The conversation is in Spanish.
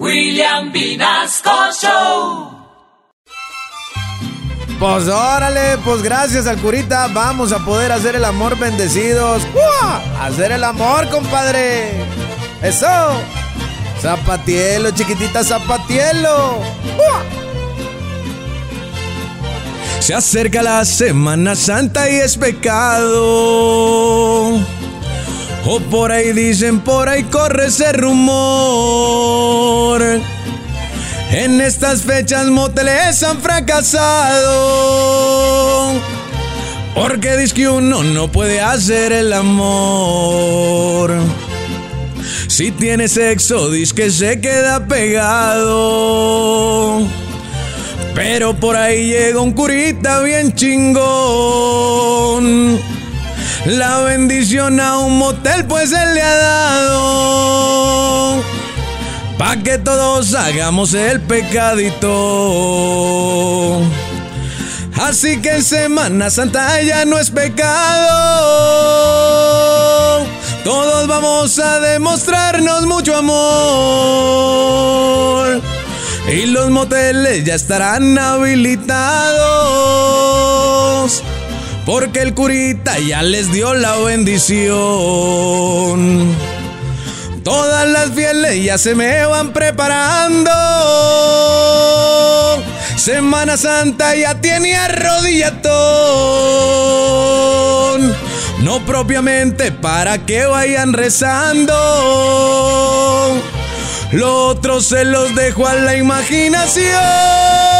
William Vinasco Show. Pues órale, pues gracias al curita vamos a poder hacer el amor bendecidos. ¡Uah! Hacer el amor, compadre. Eso. Zapatielo, chiquitita zapatielo. Se acerca la Semana Santa y es pecado. O por ahí dicen, por ahí corre ese rumor. Estas fechas moteles han fracasado. Porque dice que uno no puede hacer el amor. Si tiene sexo, dice que se queda pegado. Pero por ahí llega un curita bien chingón. La bendición a un motel pues él le ha dado. Pa' que todos hagamos el pecadito. Así que en Semana Santa ya no es pecado. Todos vamos a demostrarnos mucho amor. Y los moteles ya estarán habilitados. Porque el curita ya les dio la bendición. Todas las fieles ya se me van preparando. Semana Santa ya tiene arrodillatón. No propiamente para que vayan rezando. Lo otro se los dejo a la imaginación.